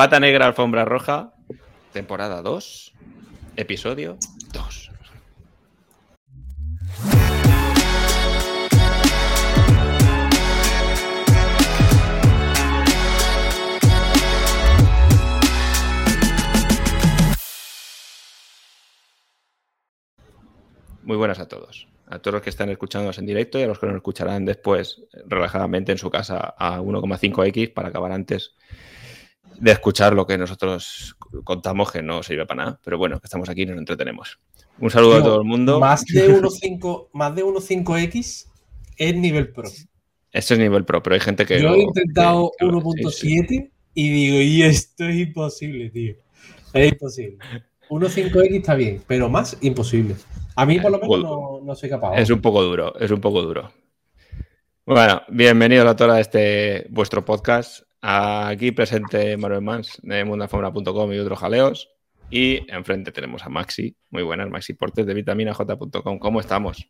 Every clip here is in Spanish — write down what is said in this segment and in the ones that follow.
Pata Negra, Alfombra Roja, temporada 2, episodio 2. Muy buenas a todos. A todos los que están escuchándonos en directo y a los que nos escucharán después relajadamente en su casa a 1,5x para acabar antes de escuchar lo que nosotros contamos que no sirve para nada. Pero bueno, que estamos aquí y nos entretenemos. Un saludo a todo el mundo. Más de 1.5 más de 1.5x es nivel pro. Este es nivel pro, pero hay gente que. Yo lo- he intentado que- que- 1.7 sí, sí. y digo, y esto es imposible, tío. Es imposible. 1.5x está bien, pero más imposible. A mí, por lo menos, no, no soy capaz. Es un poco duro, es un poco duro. Bueno, bienvenidos a toda este vuestro podcast. Aquí presente Manuel Mans de mundalfombra.com y otros jaleos. Y enfrente tenemos a Maxi. Muy buenas, Maxi Portes de vitaminaj.com. ¿Cómo estamos?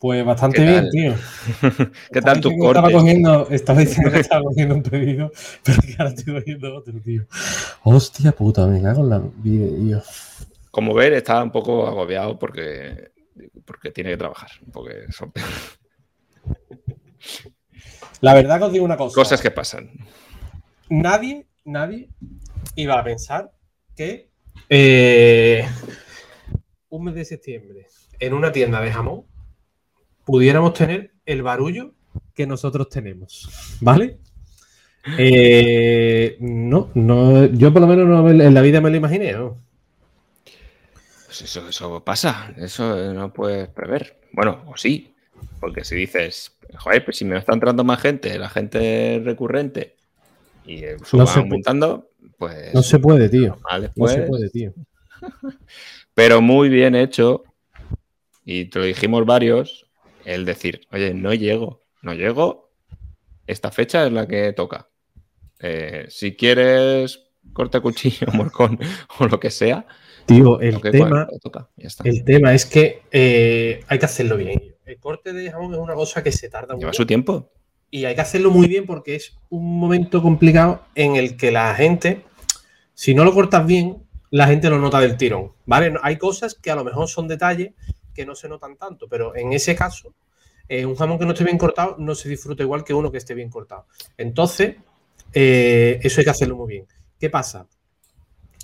Pues bastante ¿Qué bien, tío. ¿Qué tal Estaba tu que Estaba corte? cogiendo, estaba diciendo que estaba cogiendo un pedido, pero que ahora estoy cogiendo otro, tío. Hostia puta, me cago en la vida, tío. Como ver, está un poco agobiado porque, porque tiene que trabajar. Porque son La verdad que os digo una cosa. cosas que pasan. Nadie, nadie iba a pensar que eh, un mes de septiembre en una tienda de jamón pudiéramos tener el barullo que nosotros tenemos, ¿vale? Eh, no, no, yo por lo menos no me- en la vida me lo imaginé, ¿no? Pues eso, eso pasa, eso no puedes prever. Bueno, o sí, porque si dices, joder, pues si me está entrando más gente, la gente recurrente, y No se aumentando, pues No se puede, tío. No se puede, tío. Pero muy bien hecho, y te lo dijimos varios, el decir, oye, no llego, no llego, esta fecha es la que toca. Eh, si quieres corte cuchillo, morcón o lo que sea, Tío, el tema, toca, el tema es que eh, hay que hacerlo bien. El corte de jamón es una cosa que se tarda Lleva mucho. su tiempo. Y hay que hacerlo muy bien porque es un momento complicado en el que la gente, si no lo cortas bien, la gente lo nota del tirón. ¿Vale? Hay cosas que a lo mejor son detalles que no se notan tanto, pero en ese caso, eh, un jamón que no esté bien cortado no se disfruta igual que uno que esté bien cortado. Entonces, eh, eso hay que hacerlo muy bien. ¿Qué pasa?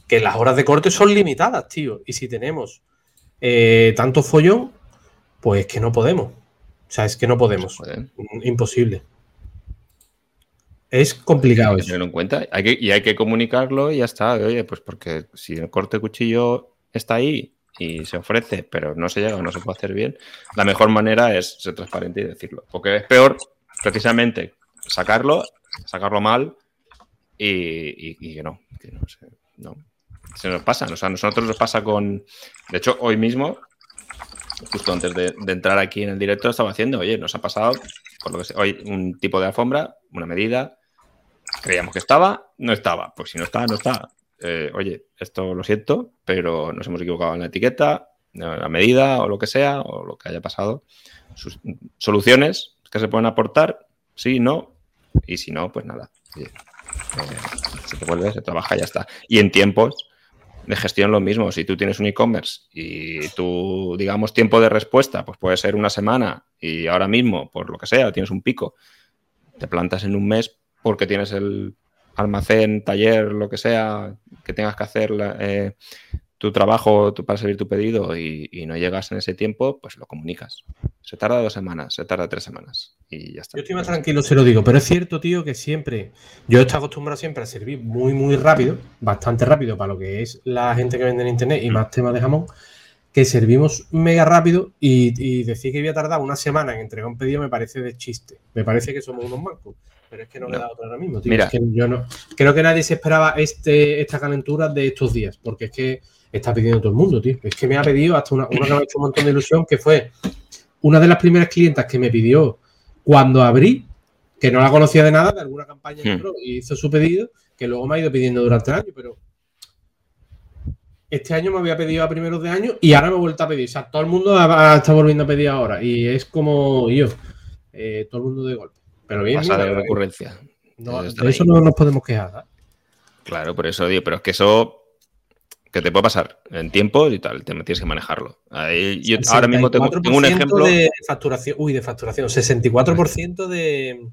Que las horas de corte son limitadas, tío. Y si tenemos eh, tanto follón, pues que no podemos. O sea, es que no podemos. Mm, Imposible. Es complicado Hay que eso. tenerlo en cuenta. Hay que, y hay que comunicarlo y ya está. Oye, pues porque si el corte de cuchillo está ahí y se ofrece, pero no se llega o no se puede hacer bien, la mejor manera es ser transparente y decirlo. Porque es peor, precisamente, sacarlo, sacarlo mal y, y- y que no. Que no, se, no. Se nos pasa. O sea, a nosotros nos pasa con. De hecho, hoy mismo, justo antes de, entrar aquí en el directo, estaba haciendo, oye, nos ha pasado, por lo que sé, hoy un tipo de alfombra, una medida, creíamos que estaba, no estaba. Pues si no está, no está. Eh, oye, esto lo siento, pero nos hemos equivocado en la etiqueta, la medida o lo que sea, o lo que haya pasado. Soluciones que se pueden aportar, sí, no, y si no, pues nada. Eh, se te vuelve, se trabaja ya está. Y en tiempos de gestión lo mismo. Si tú tienes un e-commerce y tu, digamos, tiempo de respuesta, pues puede ser una semana y ahora mismo, por lo que sea, tienes un pico, te plantas en un mes porque tienes el almacén, taller, lo que sea, que tengas que hacer eh, tu trabajo tu- para servir tu pedido y, y no llegas en ese tiempo, pues lo comunicas. Se tarda dos semanas, se tarda tres semanas y ya está. Yo estoy más tranquilo, se lo digo, pero es cierto, tío, que siempre. Yo estoy acostumbrado siempre a servir muy, muy rápido, bastante rápido para lo que es la gente que vende en internet y más temas de jamón, que servimos mega rápido y, y decir que voy a tardar una semana en entregar un pedido me parece de chiste. Me parece que somos unos mancos. Pero es que no, le No. he dado ahora mismo, tío. Mira. Es que yo no. Creo que nadie se esperaba este, esta calentura de estos días, porque es que está pidiendo todo el mundo, tío. Es que me ha pedido hasta una, una que me ha hecho un montón de ilusión, que fue una de las primeras clientas que me pidió cuando abrí, que no la conocía de nada, de alguna campaña Hmm. y hizo su pedido, que luego me ha ido pidiendo durante el año, pero este año me había pedido a primeros de año y ahora me he vuelto a pedir. O sea, todo el mundo está volviendo a pedir ahora y es como yo, eh, todo el mundo de golpe. Pero bien, Pasa de eh, recurrencia. no, Están de eso no nos podemos quejar. ¿eh? Claro, por eso digo, pero es que eso que te puede pasar en tiempo y tal, te tienes que manejarlo. ahora mismo tengo, un ejemplo. De facturación, uy, de facturación, 64% de,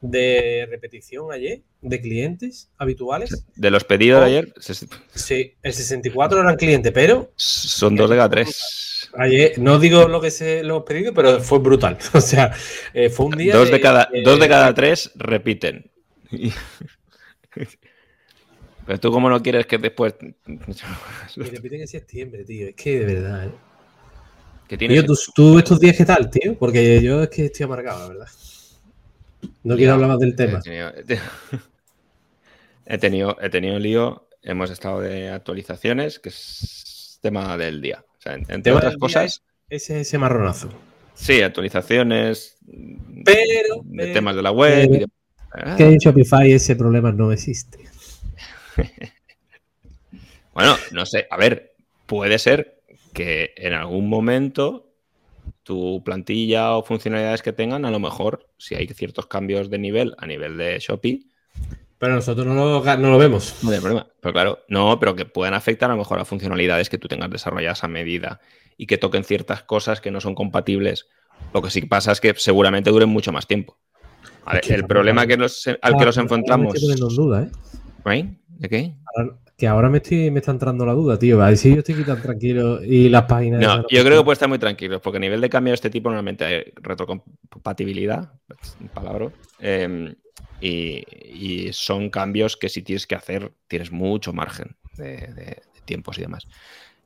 de repetición ayer de clientes habituales. De los pedidos de ayer. Sí, el 64 eran clientes, pero. Son dos de cada tres. Ayer, no digo lo que se lo hemos pedido, pero fue brutal. O sea, eh, fue un día. Dos de, cada, dos de cada tres repiten. Pero tú, ¿cómo no quieres que después. Y repiten en septiembre, tío. Es que de verdad, ¿eh? tío, ¿tú, estos días qué tal, tío? Porque yo es que estoy amargado, la verdad. No quiero hablar más del tema. He tenido, he tenido, lío. Hemos estado de actualizaciones, que es tema del día. O sea, entre otras cosas. Ese, ese marronazo. Sí, actualizaciones. Pero. De temas de la web. Que en Shopify ese problema no existe. bueno, no sé. A ver, puede ser que en algún momento tu plantilla o funcionalidades que tengan, a lo mejor, si hay ciertos cambios de nivel a nivel de Shopee. Pero nosotros no lo, no lo vemos. No hay problema. Pero claro, no, pero que puedan afectar a lo mejor a funcionalidades que tú tengas desarrolladas a medida y que toquen ciertas cosas que no son compatibles. Lo que sí pasa es que seguramente duren mucho más tiempo. el problema que al que ah, nos enfrentamos. ¿eh? ¿De qué? que ahora me, estoy, me está entrando la duda, tío. A ver si yo estoy tan tranquilo y las páginas. No, yo creo que puede estar muy tranquilo, porque a nivel de cambio de este tipo normalmente hay retrocompatibilidad, palabra, em, y, son cambios que si tienes que hacer, tienes mucho margen de, tiempos y demás.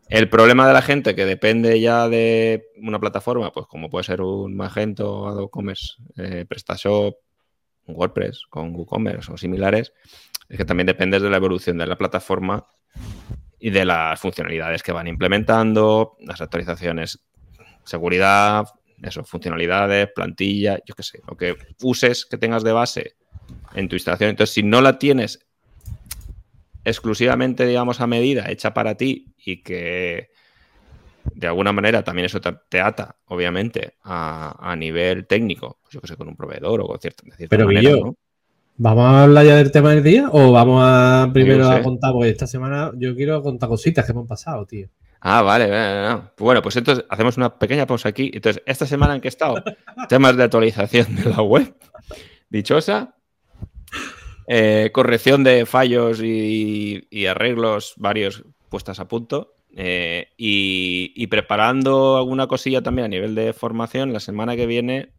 El problema de la gente que depende ya de una plataforma, pues como puede ser un Magento, Adobe Commerce, eh, PrestaShop, WordPress con WooCommerce o similares, es que también depende de la evolución de la plataforma y de las funcionalidades que van implementando, las actualizaciones, seguridad, eso, funcionalidades, plantilla, yo qué sé, lo que uses que tengas de base en tu instalación. Entonces, si no la tienes exclusivamente, digamos, a medida, hecha para ti y que de alguna manera también eso te, ata, obviamente, a, nivel técnico, pues yo que sé, con un proveedor o con cierta, de Pero manera, ¿no? ¿Vamos a hablar ya del tema del día o vamos a primero a contar? Porque esta semana yo quiero contar cositas que me han pasado, tío. Ah, vale, Bueno, pues entonces hacemos una pequeña pausa aquí. Entonces, esta semana en que he estado, temas de actualización de la web, dichosa, eh, corrección de fallos y, arreglos varios puestas a punto. Eh, y, y, preparando alguna cosilla también a nivel de formación. La semana que viene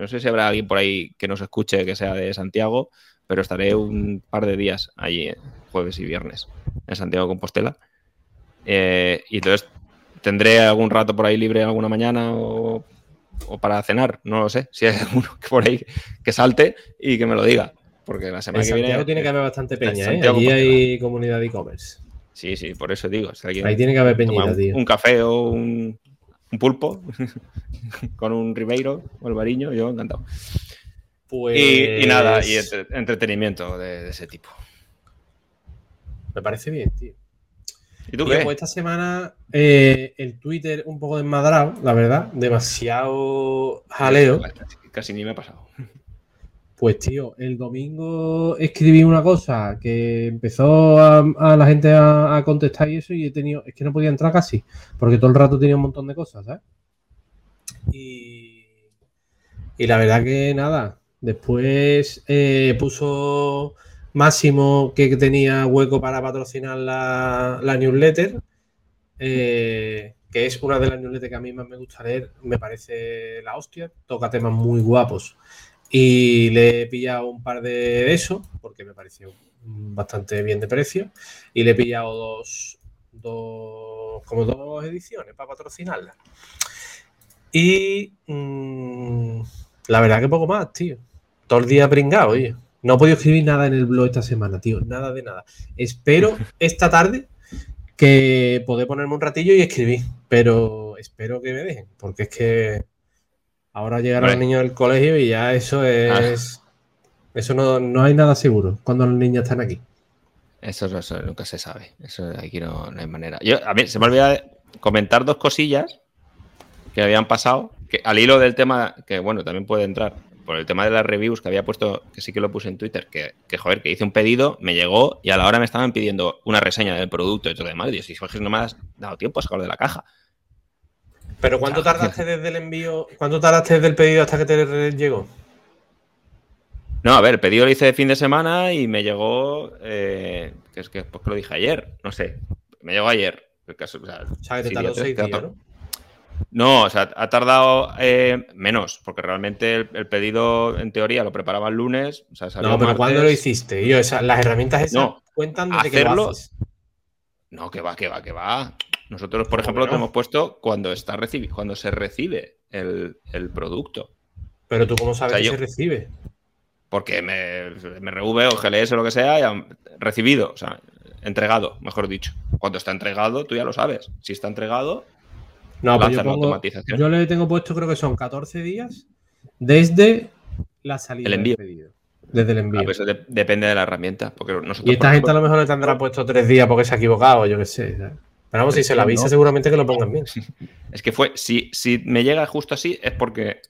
no sé si habrá alguien por ahí que nos escuche que sea de Santiago, pero estaré un par de días allí, eh, jueves y viernes, en Santiago Compostela. Eh, y entonces tendré algún rato por ahí libre alguna mañana o, para cenar, no lo sé. Si hay alguno por ahí que salte y que me lo diga. Porque la semana que Santiago tiene que haber bastante peña, ¿eh? Allí hay comunidad de e-commerce. Sí, sí, por eso digo. ahí tiene que haber peñita, tío. Un café o un, un pulpo con un Ribeiro o el Bariño, yo encantado. Y, nada, y pues entretenimiento de, ese tipo. Me parece bien, tío. ¿Y tú qué? Pues esta semana eh, el Twitter un poco desmadrado, la verdad, demasiado jaleo. casi ni me ha pasado. Pues tío, el domingo escribí una cosa que empezó a, la gente a, contestar y eso y he tenido, es que no podía entrar casi, porque todo el rato tenía un montón de cosas, ¿sabes? Y, la verdad que nada, después eh, puso Máximo que tenía hueco para patrocinar la, newsletter, eh, que es una de las newsletters que a mí más me gusta leer, me parece la hostia, toca temas muy guapos y le he pillado un par de eso, porque me pareció bastante bien de precio. Y le he pillado dos, dos como dos ediciones para patrocinarla. Y mm, la verdad que poco más, tío. Todo el día pringado, oye. No he podido escribir nada en el blog esta semana, tío. Nada de nada. Espero esta tarde que poder ponerme un ratillo y escribir. Pero espero que me dejen, porque es que Ahora llegaron los niños del colegio y ya eso es. Eso no, hay nada seguro cuando los niños están aquí. Eso, nunca se sabe. Eso aquí no, hay manera. Yo, a mí se me olvida comentar dos cosillas que habían pasado, que al hilo del tema, que bueno, también puede entrar, por el tema de las reviews que había puesto, que sí que lo puse en Twitter, que, que joder, que hice un pedido, me llegó y a la hora me estaban pidiendo una reseña del producto y todo demás. Y si Jorge no me has dado tiempo a sacarlo de la caja. Pero ¿cuánto tardaste desde el envío? ¿Cuánto tardaste desde el pedido hasta que te llegó? No, a ver, el pedido lo hice de fin de semana y me llegó, eh, que es que, pues que lo dije ayer, no sé, me llegó ayer. El caso, o sea, O sea, que te sí, tardó días, seis que ha días, tar- ¿no? No, o sea, ha tardado eh, menos, porque realmente el, el pedido, en teoría, lo preparaba el lunes. O sea, salió No, pero martes. ¿cuándo lo hiciste? Yo, las herramientas esas No, cuentan desde que lo haces. No, que va, que va, que va. Nosotros, por ¿Cómo ejemplo, no? hemos puesto cuando está cuando se recibe el, el producto. Pero tú cómo sabes O sea, que yo- se recibe. Porque me, MRV o GLS o lo que sea, ya recibido, o sea, entregado, mejor dicho. Cuando está entregado, tú ya lo sabes. Si está entregado, No, pues yo, pongo- automatización. yo le tengo puesto, creo que son 14 días desde la salida El envío. del pedido. Desde el envío. ah, pues de- depende de la herramienta. Porque nosotros, y esta gente a lo mejor le tendrá puesto tres días porque se ha equivocado, yo qué sé. ¿sabes? Pero vamos, si se lo avisa, No. seguramente que lo pongan bien. Es que fue, si, si me llega justo así, es porque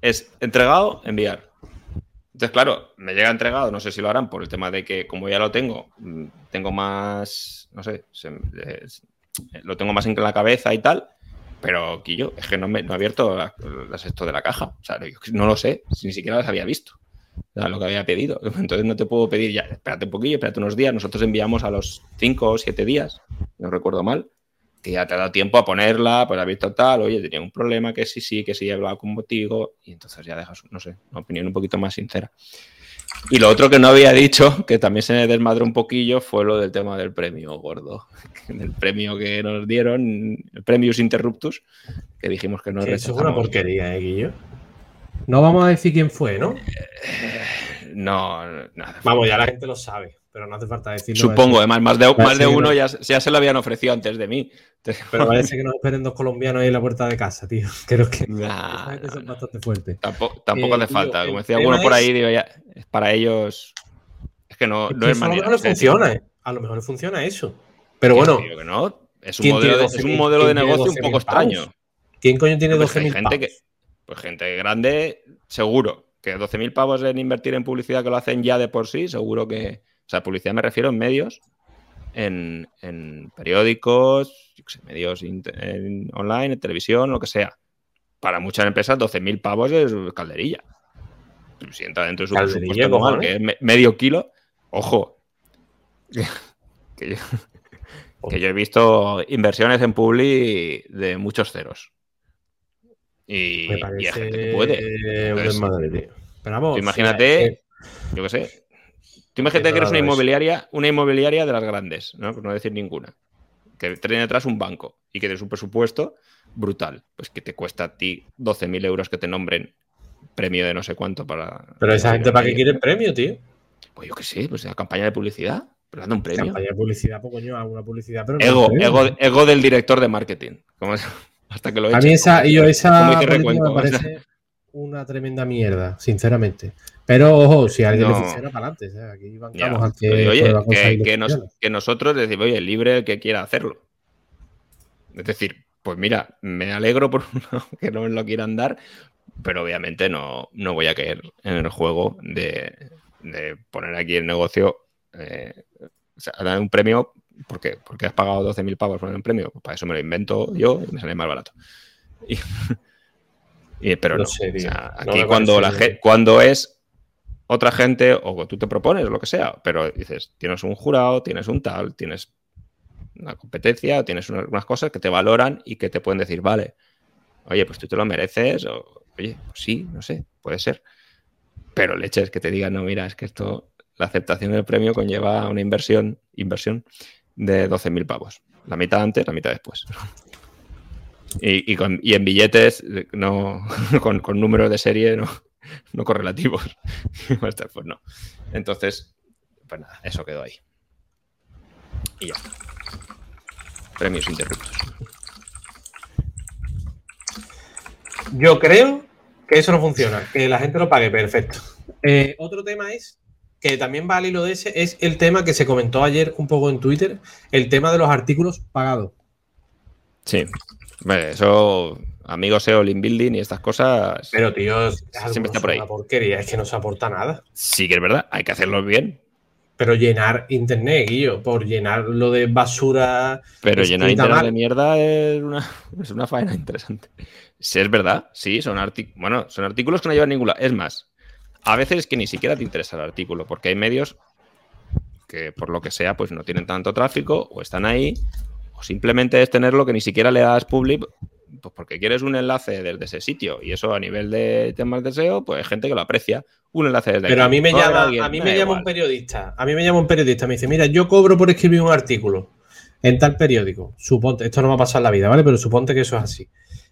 es entregado, enviar. Entonces, claro, me llega entregado, no sé si lo harán por el tema de que como ya lo tengo, mm, tengo más, no sé, se- es- lo tengo más en la cabeza y tal, pero Quillo, es que no, me, no he abierto la- las esto de la caja. O sea, yo no lo sé, ni siquiera las había visto. Sea, lo que había pedido. Entonces no te puedo pedir ya, espérate un poquillo, espérate unos días. Nosotros enviamos a los 5 o 7 días, no recuerdo mal, que ya te ha dado tiempo a ponerla, pues has visto tal, oye, tenía un problema, que sí, sí, que sí, he hablado contigo, y entonces ya dejas, no sé, una opinión un poquito más sincera. Y lo otro que no había dicho, que también se me desmadró un poquillo, fue lo del tema del premio, gordo. El premio que nos dieron, el Premius Interruptus, que dijimos que no Que eso es una porquería, ¿eh, Guillo? No vamos a decir quién fue, ¿no? No, nada. Vamos, ya la gente lo sabe, pero no hace falta decirlo. Supongo, además, más de, más uno no. ya, ya se lo habían ofrecido antes de mí. Pero parece que nos esperen dos colombianos ahí en la puerta de casa, tío. Creo que nah, son bastante fuertes. Tampoco, tampoco Eh, hace tío, falta. Como decía alguno por es- ahí, digo, ya, para ellos. Es que no, Es no que es a lo mejor funciona, ¿eh? A lo mejor funciona eso. Pero bueno, que no. Es un ¿quién modelo, de, es un 12.000 modelo de quién tiene negocio un 12.000 poco extraño. ¿quién coño tiene Pues hay 12.000 gente que? Pues gente grande, seguro. Que 12.000 pavos en invertir en publicidad que lo hacen ya de por sí, seguro que. O sea, publicidad me refiero en medios, en, en periódicos, yo qué sé, medios en- online, en televisión, lo que sea. Para muchas empresas, 12.000 pavos es calderilla. Si entra dentro de su presupuesto que es me- medio kilo, ojo. Que yo, que yo he visto inversiones en Publi de muchos ceros. Y, Me y parece hay gente que puede. un Entonces, desmadre, tío. Pero vamos, Tú imagínate, yo qué sé. Tú imagínate que eres una inmobiliaria, una inmobiliaria de las grandes, ¿no? Por no decir ninguna. Que tiene detrás un banco y que tienes un presupuesto brutal. Pues que te cuesta a ti 12.000 euros que te nombren premio de no sé cuánto para. Pero esa gente, ¿para qué quiere premio, tío? Pues yo qué sé, pues la campaña de publicidad. Pero dando un premio. Campaña de publicidad, pues coño, alguna publicidad, pero Ego, ego, ego del director de marketing. ¿Cómo es? Hasta que lo A mí esa, y yo esa Recuenco, me parece una tremenda mierda, sinceramente. Pero ojo, si a alguien No. le funciona para adelante, aquí bancamos al que oye, que, que nos- ilegales. que nosotros decimos, oye, libre el que quiera hacerlo. Es decir, pues mira, me alegro por uno que no me lo quieran dar, pero obviamente no, no voy a caer en el juego de, de poner aquí el negocio, eh, o sea, dar un premio, porque, porque has pagado 12.000 pavos por un premio, pues para eso me lo invento yo y me sale más barato. Y- y- pero No no, sé, o tío. sea, No aquí cuando, la cuando es otra gente o tú te propones lo que sea, pero dices, tienes un jurado, tienes un tal, tienes una competencia, tienes unas, unas cosas que te valoran y que te pueden decir, vale, oye, pues tú te lo mereces, o oye, pues sí, no sé, puede ser. Pero leches que te digan, no, mira, es que esto, la aceptación del premio conlleva una inversión, inversión de 12.000 pavos. La mitad antes, la mitad después. Y, y con- en billetes, no, con, con números de serie no, no correlativos. pues no. Entonces, pues nada, eso quedó ahí. Y ya. Premios interruptos. Yo creo que eso no funciona, que la gente lo pague, perfecto. Eh, otro tema es, que también va al hilo de ese, es el tema que se comentó ayer un poco en Twitter, el tema de los artículos pagados. Sí. Vale, eso Amigo SEO, link building y estas cosas. Pero, tío, es siempre está por ahí. una porquería, es que no se aporta nada. Sí que es verdad, hay que hacerlo bien. Pero llenar internet, Guillo, por llenarlo de basura. Pero llenar internet mal. de mierda es una, es una faena interesante. Sí, es verdad, sí, son, bueno, son artículos que no llevan ninguna. Es más, a veces es que ni siquiera te interesa el artículo, porque hay medios que por lo que sea, pues no tienen tanto tráfico, o están ahí, o simplemente es tenerlo que ni siquiera le das public, pues porque quieres un enlace desde ese sitio. Y eso a nivel de temas de SEO, pues hay gente que lo aprecia. Un enlace desde Pero aquí. a mí me No llama, alguien, a mí me llama un periodista. A mí me llama un periodista. Me dice, mira, yo cobro por escribir un artículo en tal periódico. Suponte, esto no va a pasar en la vida, ¿vale? Pero suponte que eso es así.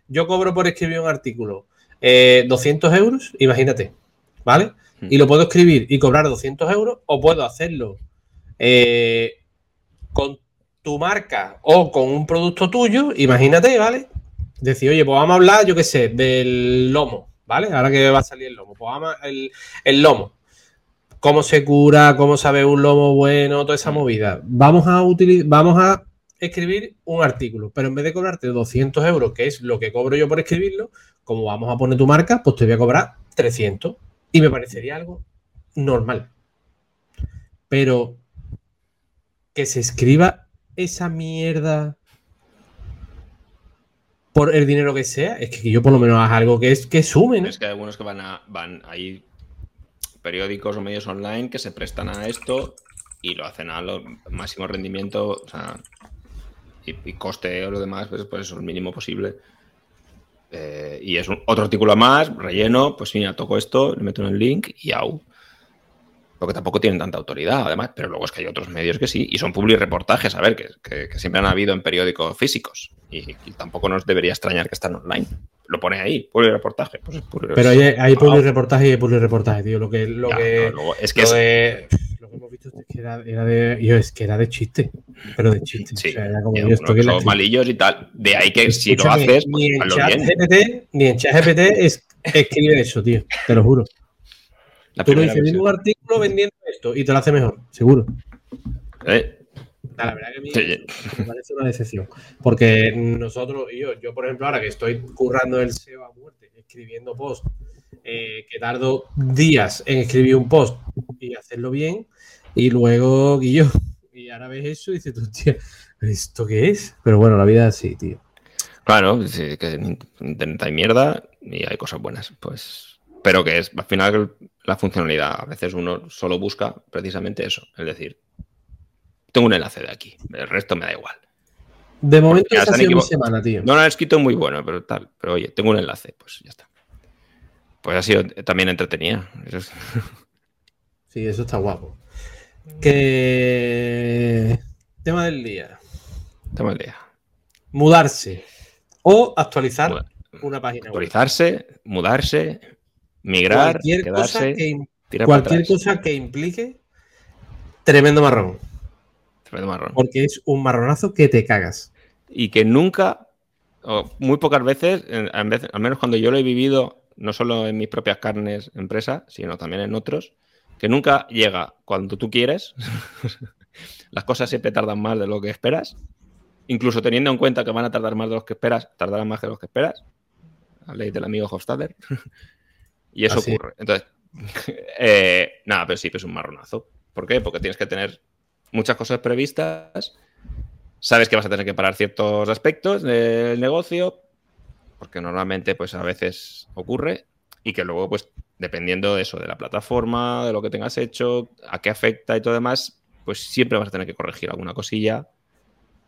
Yo cobro por escribir un artículo eh, 200 euros, imagínate, ¿vale? Hmm. Y lo puedo escribir y cobrar 200 euros, o puedo hacerlo eh, con tu marca o con un producto tuyo, imagínate, ¿vale? Decir, oye, pues vamos a hablar, yo qué sé, del lomo, ¿vale? Ahora que va a salir el lomo, pues vamos a- el, el lomo. Cómo se cura, cómo sabe un lomo bueno, toda esa movida. Vamos a utilizar, vamos a escribir un artículo, pero en vez de cobrarte 200 euros, que es lo que cobro yo por escribirlo, como vamos a poner tu marca, pues te voy a cobrar 300. Y me parecería algo normal. Pero que se escriba esa mierda por el dinero que sea, es que yo por lo menos haga algo que es que sume. Es que hay algunos que van a. van hay periódicos o medios online que se prestan a esto y lo hacen a lo máximo rendimiento, o sea, y, coste o lo demás, pues, pues eso, el mínimo posible. Eh, y es un- otro artículo más, relleno, pues mira, toco esto, le meto en el link y au. Porque tampoco tienen tanta autoridad, además, pero luego es que hay otros medios que sí, y son public reportajes, a ver, que, que- que siempre han habido en periódicos físicos, y, y tampoco nos debería extrañar que están online. Lo pone ahí, public reportaje. Pues Pero hay, hay Ah, public reportaje y hay public reportaje, tío. Lo que, lo ya, que, no, luego- es que lo es- de- lo que hemos visto es que era, era de. yo, es que era de chiste. Pero de chiste. Sí, o sea, era como yo son malillos y tal. De ahí que si lo haces, ni pues en ni en chat GPT es, escribe eso, tío. Te lo juro. La Tú primera dices, un artículo vendiendo esto y te lo hace mejor, seguro. Eh, Ah, La verdad que a mí me parece una decepción. Porque nosotros, y yo, yo por ejemplo, ahora que estoy currando el SEO a muerte, escribiendo post, eh, que tardo días en escribir un post y hacerlo bien, y luego, Guillo, y ahora ves eso y dices, tú, tío, ¿esto qué es? Pero bueno, la vida es así, tío. Claro, sí, que en internet hay mierda y hay cosas buenas. Pues, pero que es al final la funcionalidad. A veces uno solo busca precisamente eso. Es decir, tengo un enlace de aquí. El resto me da igual. De momento ya se ha sido mi semana, tío. No lo he escrito muy bueno, pero tal. Pero oye, tengo un enlace. Pues ya está. Pues ha sido también entretenida. Eso es- Sí, eso está guapo. Que... Tema del día. Tema del día. Mudarse o actualizar una página web. Actualizarse, mudarse, migrar, cualquier cosa que, tirar cualquier cosa que implique tremendo marrón. Tremendo marrón. Porque es un marronazo que te cagas. y que nunca, o muy pocas veces, al menos cuando yo lo he vivido, no solo en mis propias carnes empresa, sino también en otros, que nunca llega cuando tú quieres. Las cosas siempre tardan más de lo que esperas. Incluso teniendo en cuenta que van a tardar más de lo que esperas, tardarán más de lo que esperas. La ley del amigo Hofstadter. y eso Así es. ocurre. Entonces, eh, nada, pero sí, pues es un marronazo. ¿Por qué? Porque tienes que tener muchas cosas previstas sabes que vas a tener que parar ciertos aspectos del negocio, porque normalmente pues a veces ocurre, y que luego pues dependiendo de eso, de la plataforma, de lo que tengas hecho, a qué afecta y todo demás, pues siempre vas a tener que corregir alguna cosilla.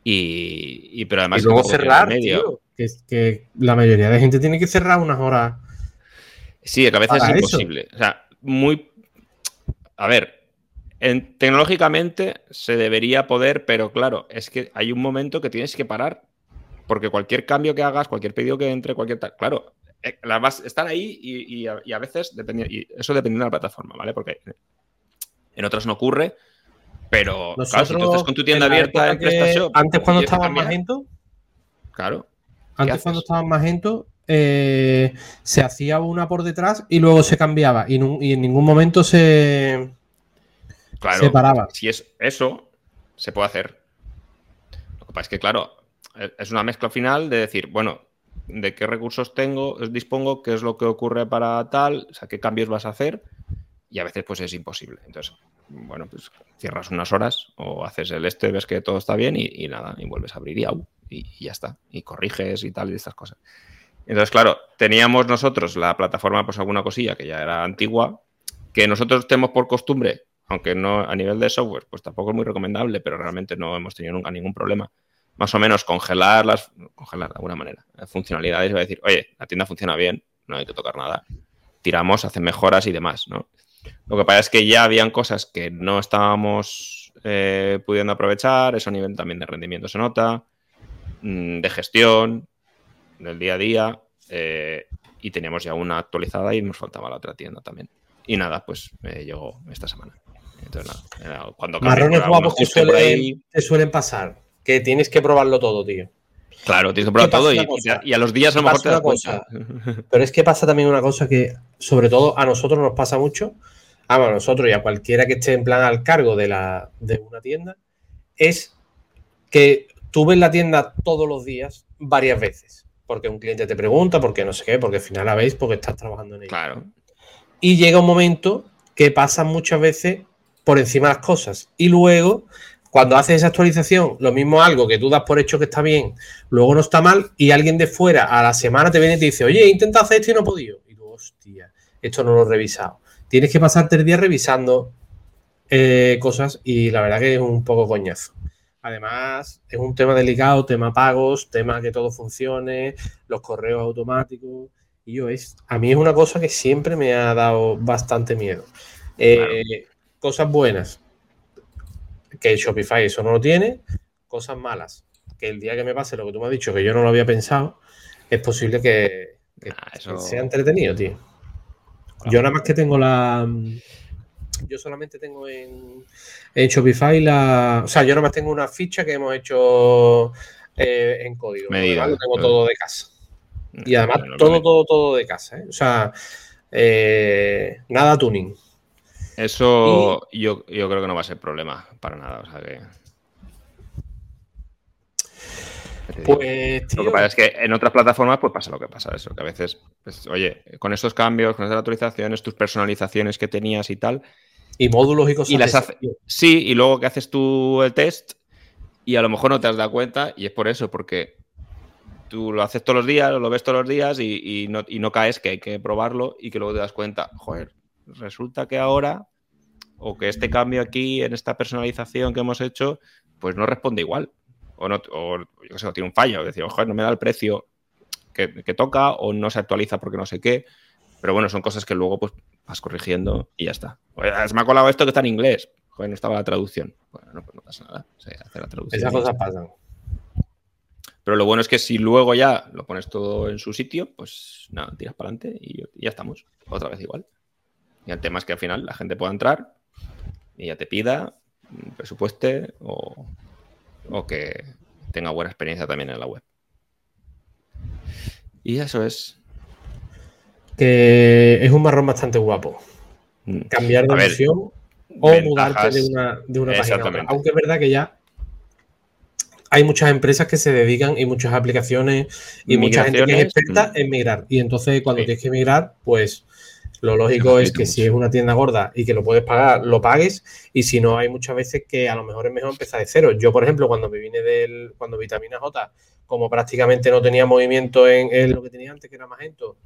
Y, y- pero además y luego cerrar, tío. Que, que la mayoría de gente tiene que cerrar unas horas. Sí, que a veces es eso. imposible. O sea, muy. A ver, en- tecnológicamente se debería poder, pero claro, es que hay un momento que tienes que parar. Porque cualquier cambio que hagas, cualquier pedido que entre, cualquier tal. Claro, eh, las vas, están ahí y, y a, y a veces, dependi- y eso dependiendo de la plataforma, ¿vale? Porque en otras no ocurre. Pero claro, si tú estás con tu tienda en abierta en PrestaShop. Antes cuando cambiar, Magento, Claro. antes cuando estaban Magento, eh, se hacía una por detrás y luego se cambiaba. Y, y en ningún momento se, Claro, se paraba. si es eso, se puede hacer. Lo que pasa es que, claro, e- es una mezcla final de decir, bueno, de qué recursos tengo, dispongo, qué es lo que ocurre para tal, o sea, qué cambios vas a hacer y a veces pues es imposible. Entonces, bueno, pues cierras unas horas o haces el este, ves que todo está bien y, nada, y vuelves a abrir y, y, ya está, y corriges y tal y estas cosas. Entonces, claro, teníamos nosotros la plataforma, pues alguna cosilla que ya era antigua, que nosotros tenemos por costumbre, aunque no a nivel de software, pues tampoco es muy recomendable, pero realmente no hemos tenido nunca ningún problema. Más o menos congelar las, congelar de alguna manera, funcionalidades va a decir, oye, la tienda funciona bien, no hay que tocar nada. Tiramos, hacen mejoras y demás, ¿no? Lo que pasa es que ya habían cosas que no estábamos eh, pudiendo aprovechar, eso a nivel también de rendimiento se nota, mm, de gestión, del día a día, eh, y teníamos ya una actualizada y nos faltaba la otra tienda también. Y nada, pues me llegó esta semana. Entonces, nada, cuando Marrones guapos que suelen, te suelen pasar, que tienes que probarlo todo, tío. Claro, tienes que probar todo y, a los días a lo mejor te das cuenta. Pero es que pasa también una cosa que, sobre todo a nosotros nos pasa mucho, a nosotros y a cualquiera que esté en plan al cargo de, la, de una tienda, es que tú ves la tienda todos los días varias veces. Porque un cliente te pregunta, porque no sé qué, porque al final la veis porque estás trabajando en ella. Claro. Y llega un momento que pasan muchas veces por encima de las cosas. Y luego cuando haces esa actualización, lo mismo algo que tú das por hecho que está bien, luego no está mal, y alguien de fuera a la semana te viene y te dice, oye, intenta hacer esto y no he podido. Y tú, hostia, esto no lo he revisado. Tienes que pasar tres días revisando eh, cosas y la verdad que es un poco coñazo. Además, es un tema delicado, tema pagos, tema que todo funcione, los correos automáticos. Y yo es, a mí es una cosa que siempre me ha dado bastante miedo. Eh, cosas buenas que Shopify eso no lo tiene, cosas malas, que el día que me pase lo que tú me has dicho, que yo no lo había pensado, es posible que, ah, sea entretenido, tío. Yo nada más que tengo la... Yo solamente tengo en, Shopify la... O sea, yo nada más tengo una ficha que hemos hecho eh, en código. Lo tengo todo de casa. Y además todo, todo, todo de casa. ¿eh? O sea, eh, nada tuning. Eso yo, yo, creo que no va a ser problema para nada. O sea que... Pues, lo que pasa es que en otras plataformas pues pasa lo que pasa eso, que a veces, pues, oye, con estos cambios, con estas actualizaciones, tus personalizaciones que tenías y tal. Y módulos y cosas. Y las hace, sí, y luego que haces tú el test y a lo mejor no te has dado cuenta y es por eso, porque tú lo haces todos los días, lo ves todos los días y, no, y no caes que hay que probarlo y que luego te das cuenta, joder, resulta que ahora, o que este cambio aquí en esta personalización que hemos hecho, pues no responde igual. O, no, o yo sé, tiene un fallo. Decir, ojo, no me da el precio que, toca o no se actualiza porque no sé qué. Pero bueno, son cosas que luego pues vas corrigiendo y ya está. Me ha colado esto que está en inglés. Joder, no estaba la traducción. Bueno, pues no pasa nada. la traducción. Esas cosas pasan. Pero lo bueno es que si luego ya lo pones todo en su sitio, pues nada, tiras para adelante y ya estamos. Otra vez igual. Y el tema es que al final la gente pueda entrar y ya te pida, presupueste o, o que tenga buena experiencia también en la web. Y eso es. Que es un marrón bastante guapo. Mm. Cambiar de versión o mudarte de una, de una página Aunque es verdad que ya hay muchas empresas que se dedican y muchas aplicaciones y mucha gente que es experta mm. en migrar. Y entonces cuando tienes que migrar, pues lo lógico es que si es una tienda gorda y que lo puedes pagar, lo pagues. Y si no, hay muchas veces que a lo mejor es mejor empezar de cero. Yo, por ejemplo, cuando me vine del, cuando Vitamina J, como prácticamente no tenía movimiento en, lo que tenía antes, que era Magento,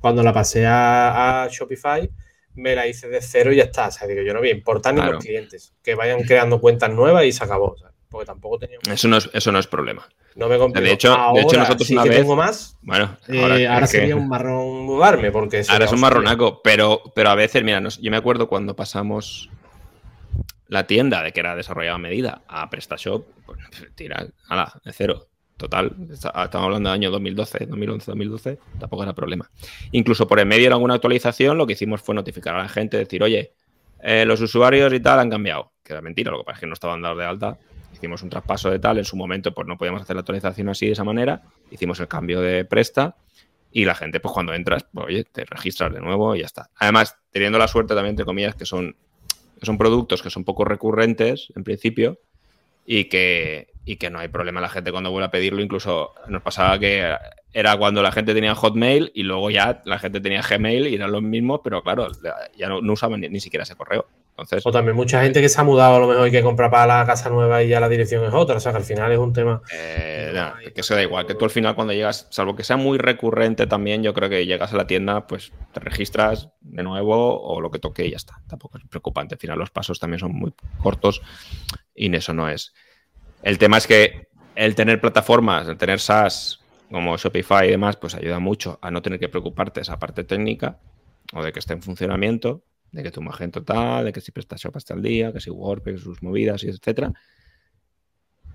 cuando la pasé a, Shopify, me la hice de cero y ya está. O sea, digo, yo no voy a importar ni los clientes. Que vayan creando cuentas nuevas y se acabó. Porque tampoco tenía. Eso no es, eso no es problema. No me De hecho, de hecho nosotros sí que tengo más. Bueno, eh, ahora, sería un marrón mudarme porque ahora es un marronaco, pero, pero a veces, mira, yo me acuerdo cuando pasamos la tienda de que era desarrollada a medida a PrestaShop, pues tira, ala, de cero. Total, estamos hablando de año 2012, 2011, 2012, tampoco era problema. Incluso por en medio de alguna actualización, lo que hicimos fue notificar a la gente, decir, oye, eh, los usuarios y tal han cambiado. Que era mentira, lo que pasa es que no estaban dados de alta hicimos un traspaso de tal, en su momento pues no podíamos hacer la actualización así de esa manera, hicimos el cambio de presta y la gente pues cuando entras, pues oye, te registras de nuevo y ya está. Además, teniendo la suerte también, entre comillas, que son, son productos que son poco recurrentes en principio y que, y que no hay problema la gente cuando vuelve a pedirlo. Incluso nos pasaba que era cuando la gente tenía Hotmail y luego ya la gente tenía Gmail y eran los mismos, pero claro, ya no, usaban ni, siquiera ese correo. Entonces, o también mucha gente que se ha mudado a lo mejor y que compra para la casa nueva y ya la dirección es otra. O sea que al final es un tema. Eh, que se da igual, que tú al final cuando llegas, salvo que sea muy recurrente también, yo creo que llegas a la tienda, pues te registras de nuevo o lo que toque y ya está. Tampoco es preocupante. Al final los pasos también son muy cortos y eso no es. El tema es que el tener plataformas, el tener SaaS como Shopify y demás, pues ayuda mucho a no tener que preocuparte esa parte técnica o de que esté en funcionamiento, de que tu Magento tal, de que si PrestaShop hasta el día, que si WordPress, sus movidas y etcétera.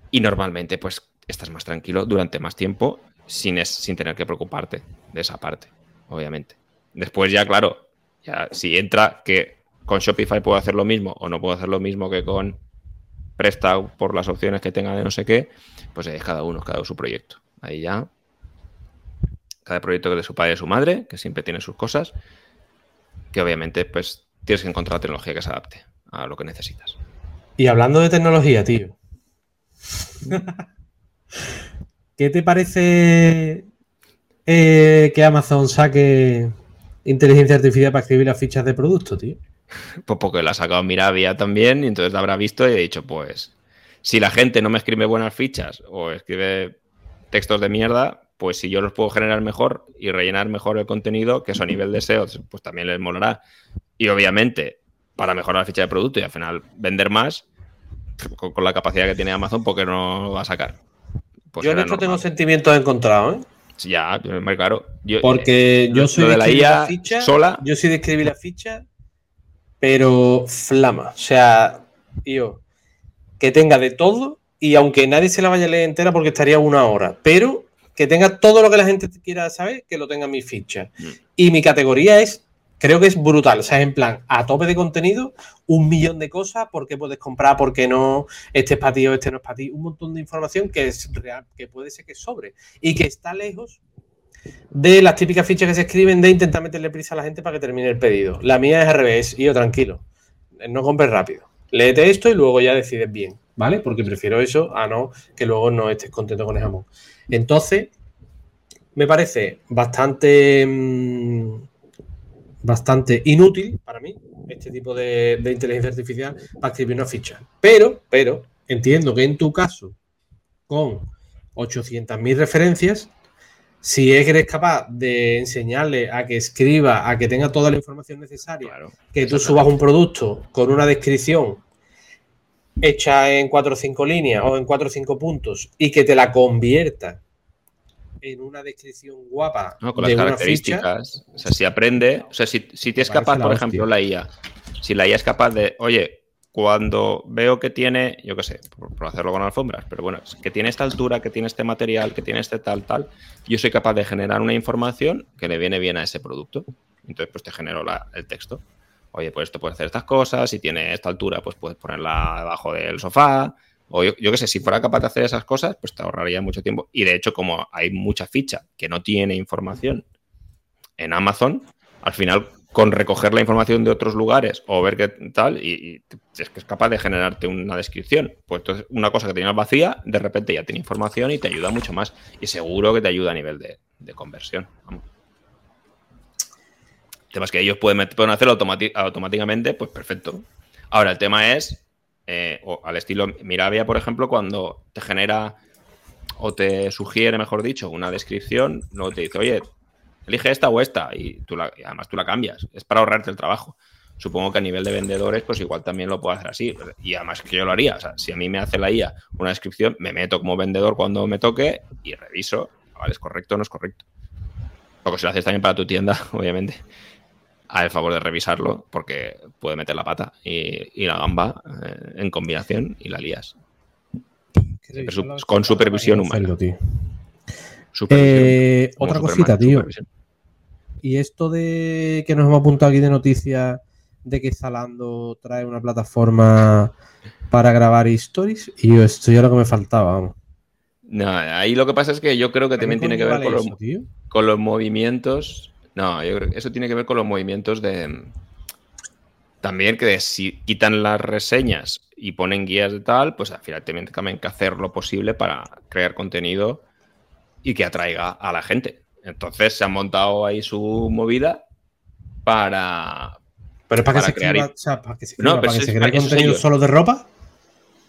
Y normalmente, pues estás más tranquilo durante más tiempo sin, sin tener que preocuparte de esa parte, obviamente. Después ya, claro, ya si entra que con Shopify puedo hacer lo mismo o no puedo hacer lo mismo que con Presta por las opciones que tenga de no sé qué, pues es cada uno, cada uno su proyecto. Ahí ya cada proyecto que de su padre y de su madre, que siempre tiene sus cosas, que obviamente pues tienes que encontrar la tecnología que se adapte a lo que necesitas. Y hablando de tecnología, tío. ¿Qué te parece eh, que Amazon saque inteligencia artificial para escribir las fichas de producto, tío? Pues porque la ha sacado Miravia también y entonces la habrá visto y ha dicho, pues, si la gente no me escribe buenas fichas o escribe textos de mierda, pues si yo los puedo generar mejor y rellenar mejor el contenido, que eso a nivel de SEO, pues también les molará. Y obviamente, para mejorar la ficha de producto y al final vender más, con, la capacidad que tiene Amazon, porque no lo va a sacar? Pues yo en esto tengo sentimientos encontrados, ¿eh? Ya, claro. porque eh, yo soy de, la IA sola. Yo soy de escribir la ficha, pero flama. O sea, tío, que tenga de todo y aunque nadie se la vaya a leer entera porque estaría una hora, pero que tenga todo lo que la gente quiera saber, que lo tenga en mi ficha. Mm. Y mi categoría es, creo que es brutal. O sea, es en plan, a tope de contenido, un millón de cosas, por qué puedes comprar, por qué no, este es para ti o este no es para ti. Un montón de información que es real, que puede ser que sobre y que está lejos de las típicas fichas que se escriben de intentar meterle prisa a la gente para que termine el pedido. La mía es al revés, y yo tranquilo, no compres rápido. Léete esto y luego ya decides bien. ¿vale? Porque prefiero eso a no que luego no estés contento con el jamón. Entonces, me parece bastante, mm, bastante inútil para mí este tipo de, de, inteligencia artificial para escribir una ficha. Pero, pero, entiendo que en tu caso, con 800.000 referencias, si eres capaz de enseñarle a que escriba, a que tenga toda la información necesaria, que tú subas un producto con una descripción hecha en 4 o 5 líneas o en 4 o 5 puntos y que te la convierta en una descripción guapa con las características. o sea, si aprende, o sea, si, si es capaz, por ejemplo, la IA, si la IA es capaz de, oye, cuando veo que tiene, yo qué sé, por, hacerlo con alfombras, pero bueno, que tiene esta altura, que tiene este material, que tiene este tal, tal, yo soy capaz de generar una información que le viene bien a ese producto. Entonces, pues te genero el texto oye, pues esto puede hacer estas cosas, si tiene esta altura, pues puedes ponerla debajo del sofá. O yo, qué sé, si fuera capaz de hacer esas cosas, pues te ahorraría mucho tiempo. Y de hecho, como hay mucha ficha que no tiene información en Amazon, al final con recoger la información de otros lugares o ver qué tal, y, es que es capaz de generarte una descripción. Pues entonces, una cosa que tenías vacía, de repente ya tiene información y te ayuda mucho más. Y seguro que te ayuda a nivel de, de conversión. Vamos temas que ellos pueden, pueden hacerlo automáticamente, pues perfecto. Ahora, el tema es, eh, al estilo Miravia, por ejemplo, cuando te genera o te sugiere, mejor dicho, una descripción, luego te dice, oye, elige esta o esta, y, tú además tú la cambias. Es para ahorrarte el trabajo. Supongo que a nivel de vendedores, pues igual también lo puedo hacer así. Y además que yo lo haría. O sea, si a mí me hace la IA una descripción, me meto como vendedor cuando me toque y reviso, ¿vale? ¿Es correcto o no es correcto? Porque si lo haces también para tu tienda, obviamente, a el favor de revisarlo porque puede meter la pata y, la gamba eh, en combinación y la lías. con supervisión humana. Eh, otra cosita, tío. Y esto de que nos hemos apuntado aquí de noticias de que Zalando trae una plataforma para grabar stories, y esto ya lo que me faltaba, vamos. No, ahí lo que pasa es que yo creo que también tiene que ver con, con los movimientos no, yo creo que eso tiene que ver con los movimientos de. También que si quitan las reseñas y ponen guías de tal, pues al final tienen que hacer lo posible para crear contenido y que atraiga a la gente. Entonces se han montado ahí su movida para. Pero es para, que se crear. para que se, para que se cree contenido solo de ropa.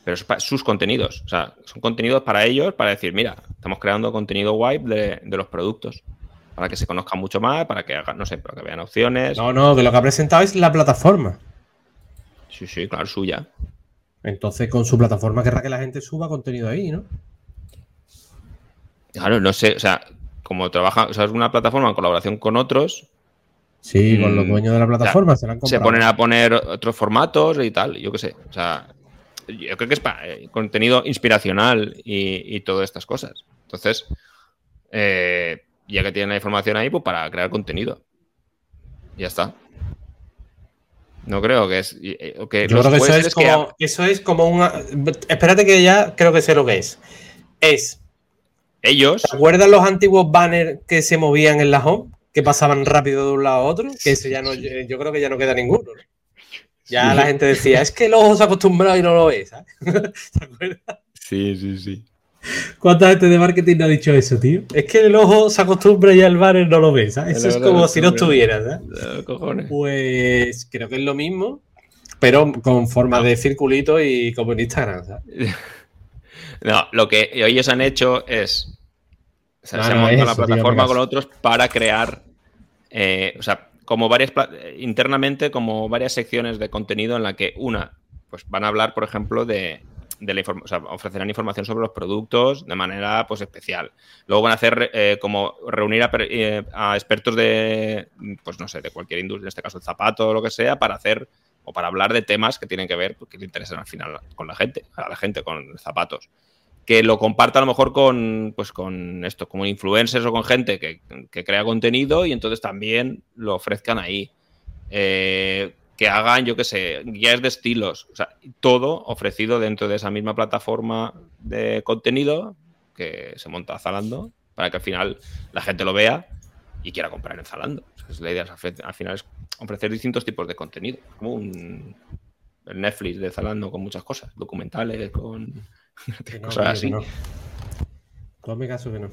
Pero es para sus contenidos. O sea, son contenidos para ellos, para decir, mira, estamos creando contenido guay de, de los productos. Para que se conozcan mucho más, para que hagan, no sé, para que vean opciones. No, no, que lo que ha presentado es la plataforma. Sí, sí, claro, suya. Entonces, con su plataforma querrá que la gente suba contenido ahí, ¿no? Claro, no sé, o sea, como trabaja, o sea, es una plataforma en colaboración con otros. Sí, con los mm, dueños de la plataforma se, se ponen a poner otros formatos y tal, yo qué sé. O sea, yo creo que es para eh, contenido inspiracional y, todas estas cosas. Entonces, eh, ya que tienen la información ahí, pues para crear contenido. Ya está. No creo que es. Eh, que Yo creo que eso es, como, eso es como una. Espérate que ya creo que sé lo que es. Es. Ellos. ¿Te acuerdas los antiguos banners que se movían en la home? Que pasaban rápido de un lado a otro. Que eso ya no. Yo creo que ya no queda ninguno. Ya la gente decía, es que el ojo se ha acostumbrado y no lo ves. ¿Te acuerdas? Sí, sí, sí. ¿Cuánta gente de marketing no ha dicho eso, tío? Es que el ojo se acostumbra y al banner no lo ves. Eso es como si no estuvieras. Pues creo que es lo mismo, pero con forma de circulito y como en Instagram. No, lo que ellos han hecho es. se han montado la plataforma con otros para crear. Eh, o sea, como varias internamente, como varias secciones de contenido en la que una, pues van a hablar, por ejemplo, de, ofrecerán información sobre los productos de manera pues especial. Luego van a hacer eh, como reunir eh, a, expertos de, pues no sé, de cualquier industria, en este caso el zapato o lo que sea, para hacer o para hablar de temas que tienen que ver, porque le interesan al final con la gente, a la gente con zapatos. Que lo comparta a lo mejor con, pues con esto, como influencers o con gente que, que crea contenido y entonces también lo ofrezcan ahí. Eh, que hagan, yo qué sé, guías de estilos, o sea, todo ofrecido dentro de esa misma plataforma de contenido que se monta Zalando para que al final la gente lo vea y quiera comprar en Zalando. es la idea, al final es ofrecer distintos tipos de contenido, como un Netflix de Zalando con muchas cosas, documentales, con cosas así. No. Caso que no.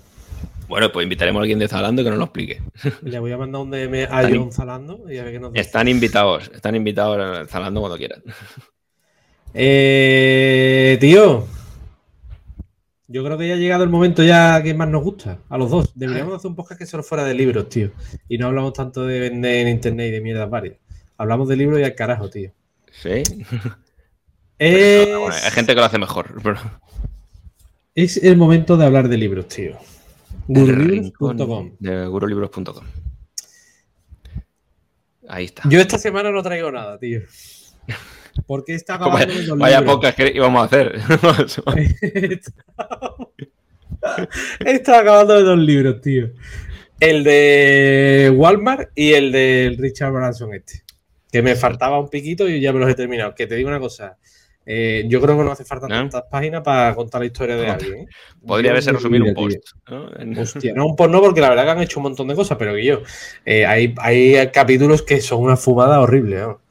Bueno, pues invitaremos a alguien de Zalando que nos lo explique. Le voy a mandar un DM a John Zalando y a ver qué nos dice. Están invitados, están invitados a Zalando cuando quieran. Eh, tío, yo creo que ya ha llegado el momento ya que más nos gusta, a los dos. Deberíamos hacer un podcast que solo fuera de libros, tío. Y no hablamos tanto de vender en internet y de mierdas varias. Hablamos de libros y al carajo, tío. Sí. hay gente que lo hace mejor. Es el momento de hablar de libros, tío. Gurulibros.com. De gurulibros.com. Ahí está. Yo esta semana no traigo nada, tío. Porque está acabando vaya, dos Vaya pocas que íbamos a hacer. está acabando de dos libros, tío. El de Walmart y el de Richard Branson este. Que me faltaba un piquito y ya me los he terminado. Que te digo una cosa. Eh, yo creo que no hace falta tantas páginas para contar la historia de alguien. ¿eh? Podría haberse resumir un post. ¿no? Hostia, no, un post no, porque la verdad que han hecho un montón de cosas, pero que yo. Eh, hay, hay, capítulos que son una fumada horrible. ¿no?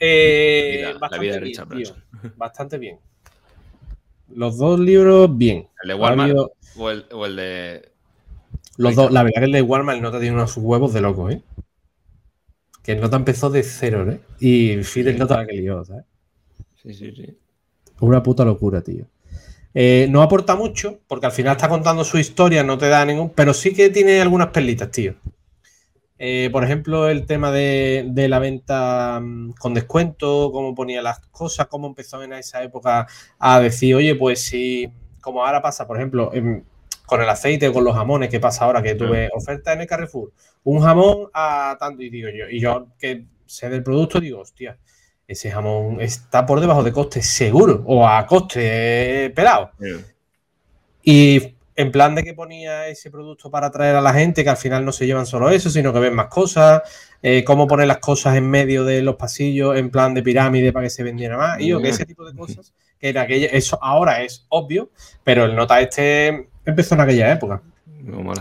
la, vida, de Richard bien, Bastante bien. Los dos libros, bien. ¿El de Walmart o, el, o, el, de.? Los dos, la verdad que el de Walmart, el nota tiene unos huevos de loco, ¿eh? Que el nota empezó de cero, ¿eh? Y Fidel nota la que lió, ¿sabes? Sí, sí, sí. Una puta locura, tío. Eh, no aporta mucho, porque al final está contando su historia, no te da ningún. Pero sí que tiene algunas perlitas, tío. Eh, por ejemplo, el tema de, la venta mm, con descuento, cómo ponía las cosas, cómo empezó en esa época a decir, oye, pues si, como ahora pasa, por ejemplo, con el aceite, con los jamones, ¿qué pasa ahora? Que tuve oferta en el Carrefour, un jamón a tanto, y digo yo, y yo que sé del producto, digo, hostia, ese jamón está por debajo de coste seguro o a coste pelado. Y en plan de que ponía ese producto para atraer a la gente, que al final no se llevan solo eso, sino que ven más cosas, eh, cómo poner las cosas en medio de los pasillos, en plan de pirámide para que se vendiera más, y yo que ese tipo de cosas, que era aquella, eso ahora es obvio, pero el nota este empezó en aquella época.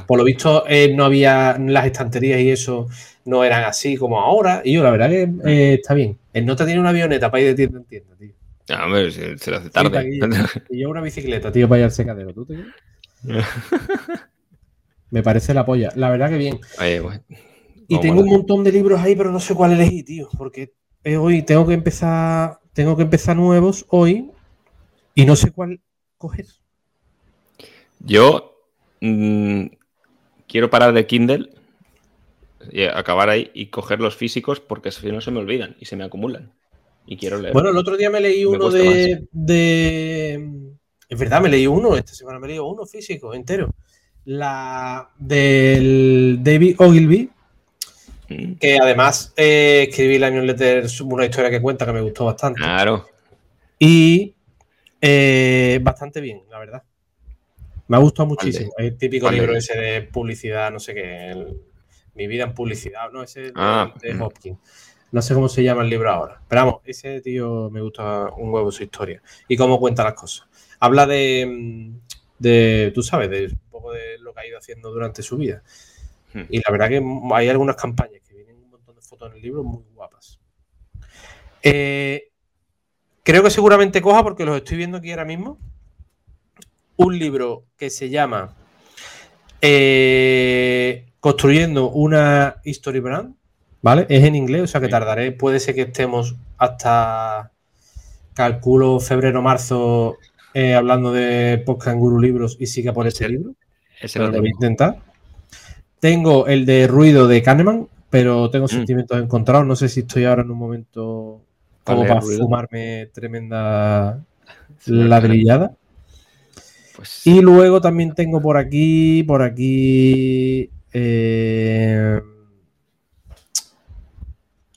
Por lo visto, eh, no había las estanterías y eso no eran así como ahora. Y yo, la verdad que eh, está bien. El Nota tiene una avioneta para ir de tienda en tienda, tío. Ah, hombre, se, se lo hace tarde. y yo una bicicleta, tío, para ir al secadero. ¿Tú te Me parece la polla. La verdad que bien. y tengo un montón de libros ahí, pero no sé cuál elegir, tío. Porque hoy tengo que empezar. Tengo que empezar nuevos hoy. Y no sé cuál coger. Yo mm, quiero parar de Kindle y acabar ahí y coger los físicos porque si no se me olvidan y se me acumulan. Y quiero leer. Bueno, el otro día me leí uno de, Es verdad, me leí uno. Esta semana me leí uno físico, entero. La del David Ogilvy. Mm. Que además eh, escribí la newsletter una historia que cuenta que me gustó bastante. Claro. Y eh, bastante bien, la verdad. Me ha gustado muchísimo. El típico libro ese de publicidad, no sé qué. Mi vida en publicidad, no, ese de, ah, mm. Hopkins. No sé cómo se llama el libro ahora. Pero vamos, ese tío me gusta un huevo su historia. Y cómo cuenta las cosas. Habla de, mm, de tú sabes, de un poco de lo que ha ido haciendo durante su vida. Hmm. Y la verdad que hay algunas campañas que vienen un montón de fotos en el libro muy guapas. Eh, creo que seguramente coja, porque los estoy viendo aquí ahora mismo, un libro que se llama eh, Construyendo una History Brand, ¿vale? Es en inglés, o sea que tardaré, puede ser que estemos hasta, calculo, febrero, marzo, eh, hablando de podcast Guru Libros y siga por ese libro. Ese lo voy a intentar. Tengo el de Ruido de Kahneman, pero tengo mm. sentimientos encontrados. No sé si estoy ahora en un momento como para fumarme tremenda ladrillada. Pues y luego también tengo por aquí, por aquí. Eh,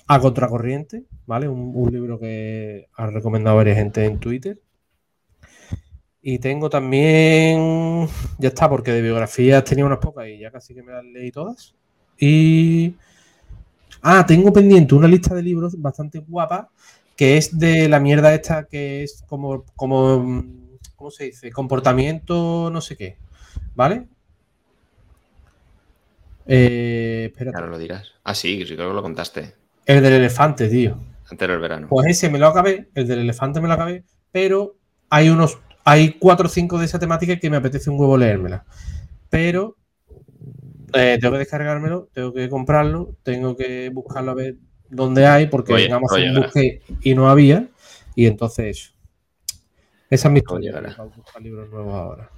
a Contracorriente, ¿vale? Un, libro que ha recomendado varias gente en Twitter. Y tengo también. Ya está, porque de biografías tenía unas pocas y ya casi que me las leí todas. Y. Ah, tengo pendiente una lista de libros bastante guapa que es de la mierda esta que es como, como ¿cómo se dice? Comportamiento no sé qué, ¿vale? Eh. Claro, lo dirás. Ah, sí, sí, creo que lo contaste. El del elefante, tío. Antes del verano. Pues ese me lo acabé, el del elefante me lo acabé, pero hay unos, hay cuatro o cinco de esa temática que me apetece un huevo leérmela. Pero eh, tengo que descargármelo, tengo que comprarlo, tengo que buscarlo a ver dónde hay, porque en Amazon busqué y no había, y entonces esa es mi historia. buscar libros nuevos ahora.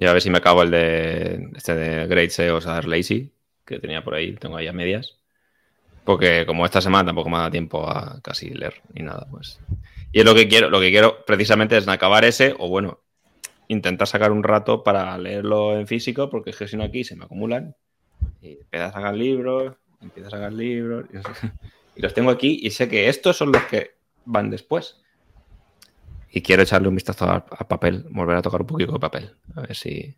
Yo a ver si me acabo el de este de Great SEOs a Lazy, que tenía por ahí, tengo ahí a medias. Porque como esta semana tampoco me da tiempo a casi leer ni nada, pues. Y es lo que quiero, lo que quiero precisamente es acabar ese, o bueno, intentar sacar un rato para leerlo en físico, porque es que si no aquí se me acumulan. Y empiezas a sacar libros, empiezas a sacar libros, y los tengo aquí, y sé que estos son los que van después y quiero echarle un vistazo al, papel, volver a tocar un poquito de papel, a ver si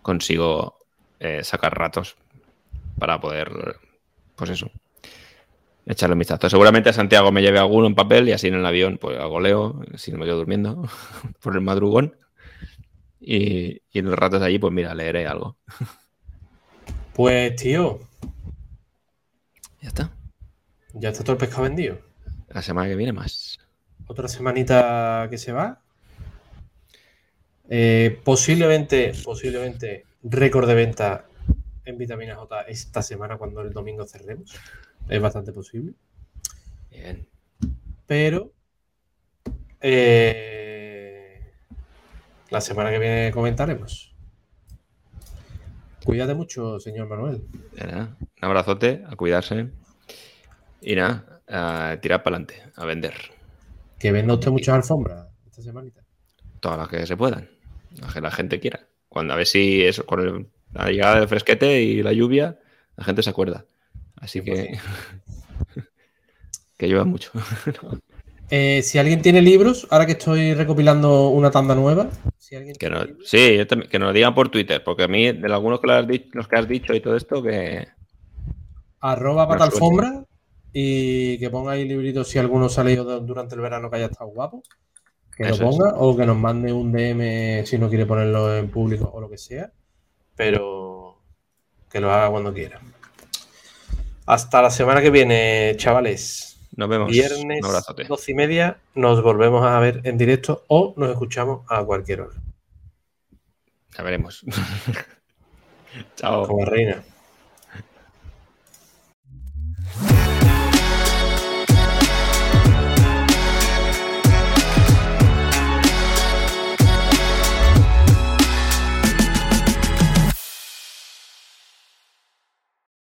consigo eh, sacar ratos para poder, pues eso, echarle un vistazo. Seguramente a Santiago me lleve alguno en papel y así en el avión, pues hago leo, si no me quedo durmiendo por el madrugón. Y, en los ratos de allí, pues mira, leeré algo. Pues, tío. Ya está. Ya está todo el pescado vendido. La semana que viene más otra semanita que se va. Eh, posiblemente, posiblemente récord de venta en vitamina J esta semana cuando el domingo cerremos. Es bastante posible. Bien. Pero eh, la semana que viene comentaremos. Cuídate mucho, señor Manuel. un abrazote, a cuidarse. Y nada, a tirar para adelante, a vender. Que venda usted muchas alfombras esta semanita. Todas las que se puedan, las que la gente quiera. Cuando a ver si eso, con la llegada del fresquete y la lluvia, la gente se acuerda. Así que. que lleva mucho. Eh, si alguien tiene libros, ahora que estoy recopilando una tanda nueva. Si alguien que sí, que nos lo digan por Twitter, porque a mí, de algunos que has dicho, los que has dicho y todo esto, que. Arroba patalfombra y que ponga ahí libritos si alguno se ha leído durante el verano que haya estado guapo. Que lo ponga o que nos mande un DM si no quiere ponerlo en público o lo que sea. Pero que lo haga cuando quiera. Hasta la semana que viene, chavales. Nos vemos. Viernes, doce y media, nos volvemos a ver en directo o nos escuchamos a cualquier hora. Ya veremos. Chao. Como reina.